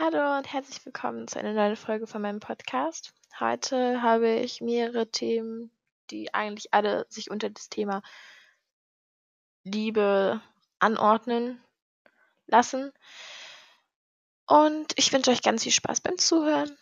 Hallo und herzlich willkommen zu einer neuen Folge von meinem Podcast. Heute habe ich mehrere Themen, die eigentlich alle sich unter das Thema Liebe anordnen lassen. Und ich wünsche euch ganz viel Spaß beim Zuhören.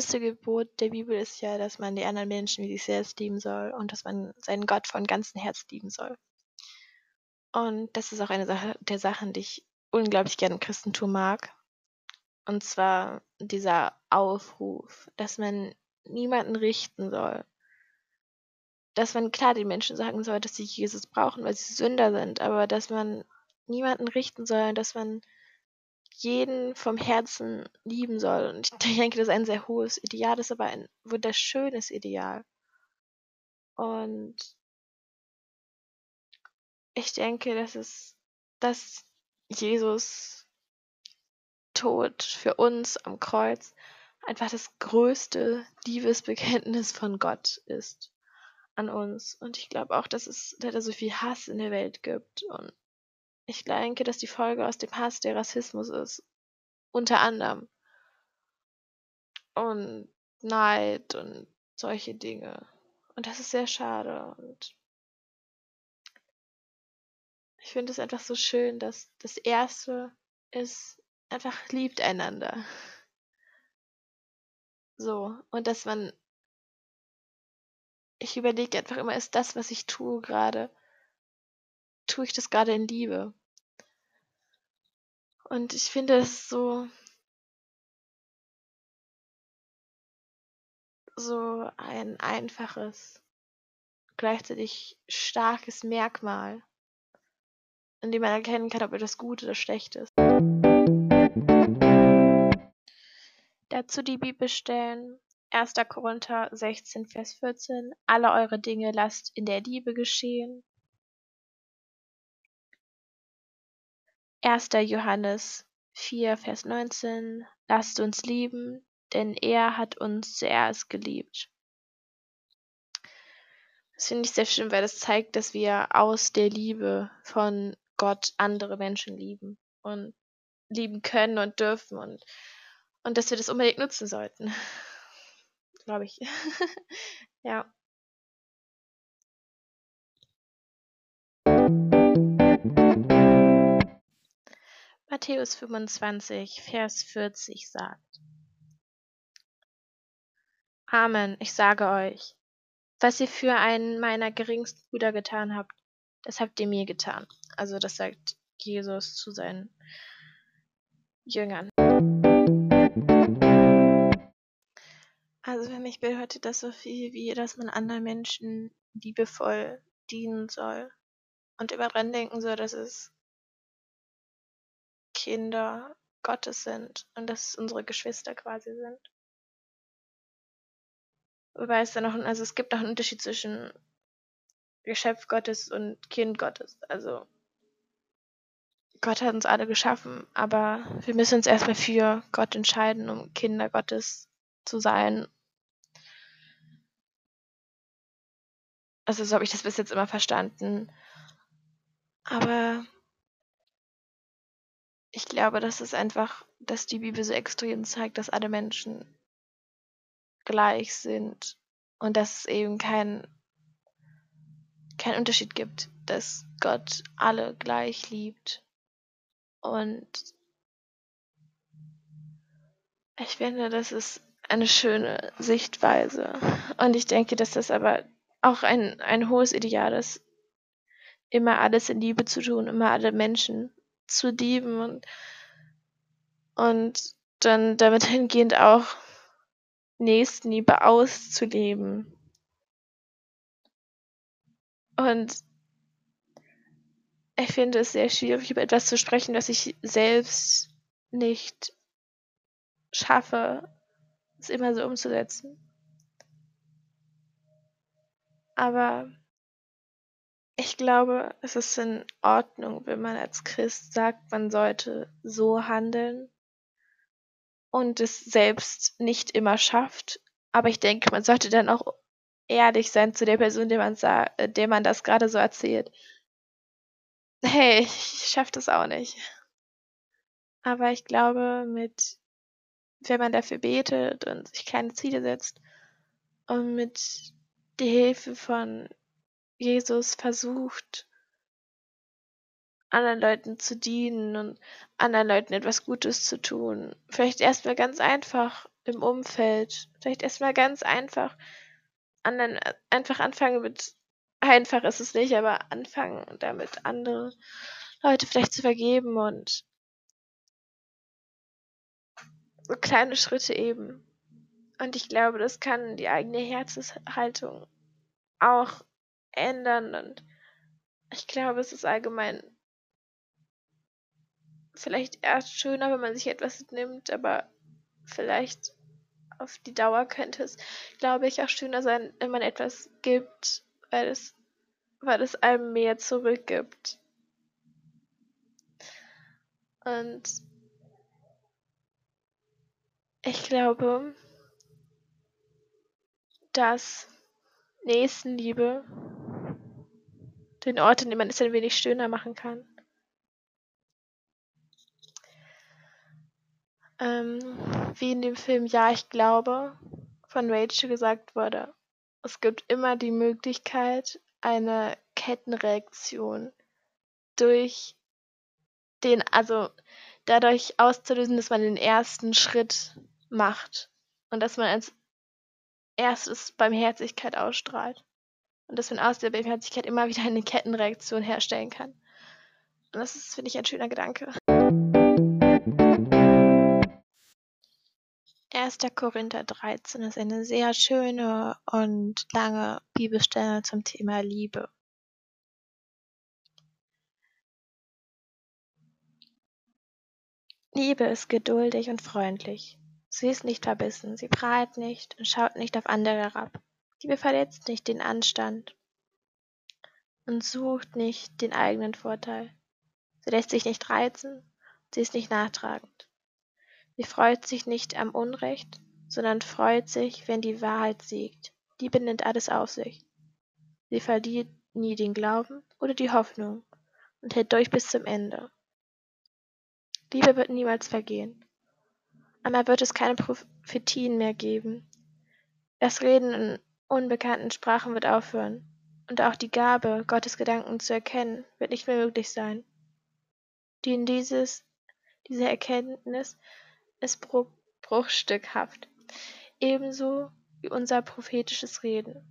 Größte Gebot der Bibel ist ja, dass man die anderen Menschen wie sich selbst lieben soll und dass man seinen Gott von ganzem Herz lieben soll. Und das ist auch eine Sache der Sachen, die ich unglaublich gerne im Christentum mag. Und zwar dieser Aufruf, dass man niemanden richten soll. Dass man klar den Menschen sagen soll, dass sie Jesus brauchen, weil sie Sünder sind, aber dass man niemanden richten soll, dass man jeden vom Herzen lieben soll. Und ich denke, das ist ein sehr hohes Ideal, das ist aber ein wunderschönes Ideal. Und ich denke, dass es, dass Jesus Tod für uns am Kreuz einfach das größte Liebesbekenntnis von Gott ist an uns. Und ich glaube auch, dass es leider so viel Hass in der Welt gibt. Und ich denke, dass die Folge aus dem Hass der Rassismus ist. Unter anderem. Und Neid und solche Dinge. Und das ist sehr schade. Und ich finde es einfach so schön, dass das Erste ist, einfach liebt einander. So, und dass man, ich überlege einfach immer, ist das, was ich tue gerade, tue ich das gerade in Liebe? Und ich finde es so, so ein einfaches, gleichzeitig starkes Merkmal, in dem man erkennen kann, ob etwas gut oder schlecht ist. Dazu die Bibelstellen 1. Korinther 16, Vers 14. Alle eure Dinge lasst in der Liebe geschehen. 1. Johannes 4, Vers 19. Lasst uns lieben, denn er hat uns zuerst geliebt. Das finde ich sehr schön, weil das zeigt, dass wir aus der Liebe von Gott andere Menschen lieben und lieben können und dürfen und, und dass wir das unbedingt nutzen sollten. Glaube ich. ja. Matthäus 25, Vers 40 sagt. Amen, ich sage euch, was ihr für einen meiner geringsten Brüder getan habt, das habt ihr mir getan. Also das sagt Jesus zu seinen Jüngern. Also für mich bedeutet das so viel wie, dass man anderen Menschen liebevoll dienen soll und immer denken soll, dass es Kinder Gottes sind und dass es unsere Geschwister quasi sind. Wobei es dann noch, also es gibt noch einen Unterschied zwischen Geschöpf Gottes und Kind Gottes. Also Gott hat uns alle geschaffen, aber wir müssen uns erstmal für Gott entscheiden, um Kinder Gottes zu sein. Also so habe ich das bis jetzt immer verstanden. Aber ich glaube, dass es einfach, dass die Bibel so extrem zeigt, dass alle Menschen gleich sind und dass es eben kein keinen Unterschied gibt, dass Gott alle gleich liebt. Und ich finde, das ist eine schöne Sichtweise. Und ich denke, dass das aber auch ein, ein hohes Ideal ist, immer alles in Liebe zu tun, immer alle Menschen zu lieben und, und dann damit hingehend auch Nächstenliebe auszuleben. Und ich finde es sehr schwierig, über etwas zu sprechen, das ich selbst nicht schaffe, es immer so umzusetzen. Aber ich glaube, es ist in Ordnung, wenn man als Christ sagt, man sollte so handeln und es selbst nicht immer schafft. Aber ich denke, man sollte dann auch ehrlich sein zu der Person, der man, äh, der man das gerade so erzählt. Hey, ich schaffe das auch nicht. Aber ich glaube, mit, wenn man dafür betet und sich kleine Ziele setzt und mit der Hilfe von Jesus versucht, anderen Leuten zu dienen und anderen Leuten etwas Gutes zu tun. Vielleicht erstmal ganz einfach im Umfeld. Vielleicht erstmal ganz einfach anderen, einfach anfangen mit, einfach ist es nicht, aber anfangen damit andere Leute vielleicht zu vergeben und so kleine Schritte eben. Und ich glaube, das kann die eigene Herzenshaltung auch ändern und ich glaube, es ist allgemein vielleicht erst schöner, wenn man sich etwas nimmt, aber vielleicht auf die Dauer könnte es, glaube ich, auch schöner sein, wenn man etwas gibt, weil es, weil es einem mehr zurückgibt. Und ich glaube, dass Nächstenliebe den Ort, in dem man es ein wenig schöner machen kann. Ähm, wie in dem Film Ja, ich glaube von Rachel gesagt wurde, es gibt immer die Möglichkeit, eine Kettenreaktion durch den, also dadurch auszulösen, dass man den ersten Schritt macht und dass man als erstes Barmherzigkeit ausstrahlt und dass man aus der Barmherzigkeit immer wieder eine Kettenreaktion herstellen kann. Und das ist, finde ich, ein schöner Gedanke. 1. Korinther 13 ist eine sehr schöne und lange Bibelstelle zum Thema Liebe. Liebe ist geduldig und freundlich. Sie ist nicht verbissen, sie prahlt nicht und schaut nicht auf andere herab. Liebe verletzt nicht den Anstand und sucht nicht den eigenen Vorteil. Sie lässt sich nicht reizen, sie ist nicht nachtragend. Sie freut sich nicht am Unrecht, sondern freut sich, wenn die Wahrheit siegt. Liebe nimmt alles auf sich. Sie verliert nie den Glauben oder die Hoffnung und hält durch bis zum Ende. Liebe wird niemals vergehen. Einmal wird es keine Prophetien mehr geben. Das Reden unbekannten Sprachen wird aufhören. Und auch die Gabe, Gottes Gedanken zu erkennen, wird nicht mehr möglich sein. Die in dieses, diese Erkenntnis ist bruchstückhaft, ebenso wie unser prophetisches Reden.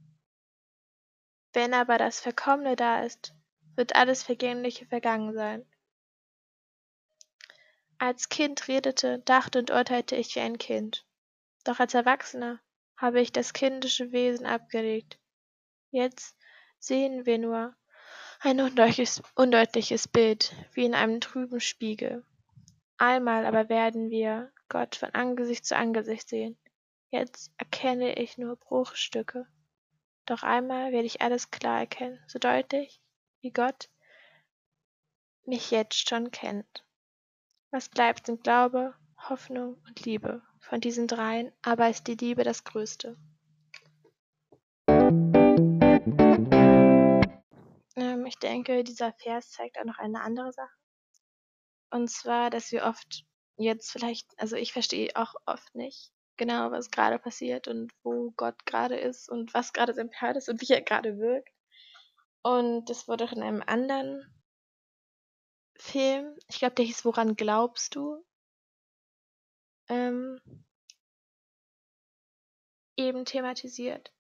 Wenn aber das Verkommene da ist, wird alles Vergängliche vergangen sein. Als Kind redete, dachte und urteilte ich wie ein Kind. Doch als Erwachsener habe ich das kindische Wesen abgelegt. Jetzt sehen wir nur ein undeutliches, undeutliches Bild, wie in einem trüben Spiegel. Einmal aber werden wir Gott von Angesicht zu Angesicht sehen. Jetzt erkenne ich nur Bruchstücke. Doch einmal werde ich alles klar erkennen, so deutlich, wie Gott mich jetzt schon kennt. Was bleibt sind Glaube, Hoffnung und Liebe. Von diesen dreien aber ist die Liebe das Größte. Ähm, ich denke, dieser Vers zeigt auch noch eine andere Sache. Und zwar, dass wir oft jetzt vielleicht, also ich verstehe auch oft nicht genau, was gerade passiert und wo Gott gerade ist und was gerade sein Plan ist und wie er gerade wirkt. Und das wurde auch in einem anderen Film, ich glaube, der hieß Woran glaubst du? Ähm, eben thematisiert.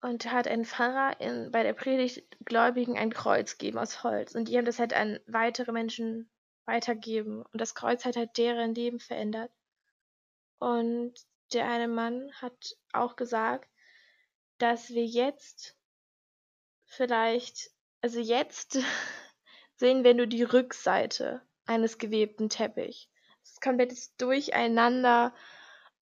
Und hat ein Pfarrer in, bei der Predigt Gläubigen ein Kreuz gegeben aus Holz. Und die haben das halt an weitere Menschen weitergeben. Und das Kreuz hat halt deren Leben verändert. Und der eine Mann hat auch gesagt, dass wir jetzt vielleicht, also jetzt sehen wir nur die Rückseite eines gewebten Teppichs. Komplettes Durcheinander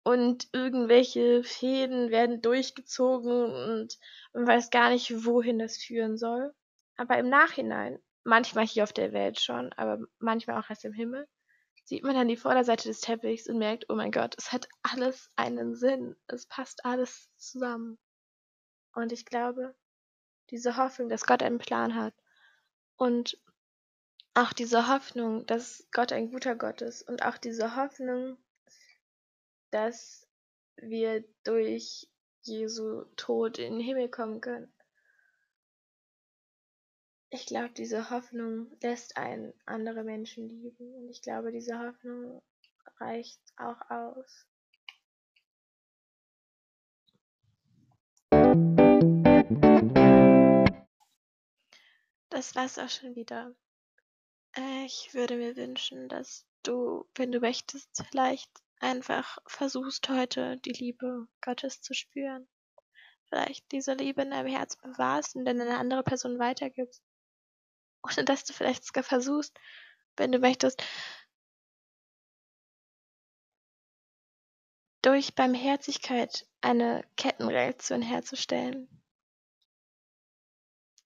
und irgendwelche Fäden werden durchgezogen und man weiß gar nicht, wohin das führen soll. Aber im Nachhinein manchmal hier auf der Welt schon, aber manchmal auch erst im Himmel, sieht man dann die Vorderseite des Teppichs und merkt, oh mein Gott, es hat alles einen Sinn. Es passt alles zusammen. Und ich glaube, diese Hoffnung, dass Gott einen Plan hat und auch diese Hoffnung, dass Gott ein guter Gott ist und auch diese Hoffnung, dass wir durch Jesu Tod in den Himmel kommen können. Ich glaube, diese Hoffnung lässt einen andere Menschen lieben und ich glaube, diese Hoffnung reicht auch aus. Das war's auch schon wieder. Äh, ich würde mir wünschen, dass du, wenn du möchtest, vielleicht einfach versuchst heute die Liebe Gottes zu spüren. Vielleicht diese Liebe in deinem Herz bewahrst und dann eine andere Person weitergibst. Oder dass du vielleicht sogar versuchst, wenn du möchtest, durch Barmherzigkeit eine Kettenreaktion herzustellen.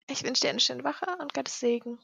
Ich wünsche dir eine schöne Woche und Gottes Segen.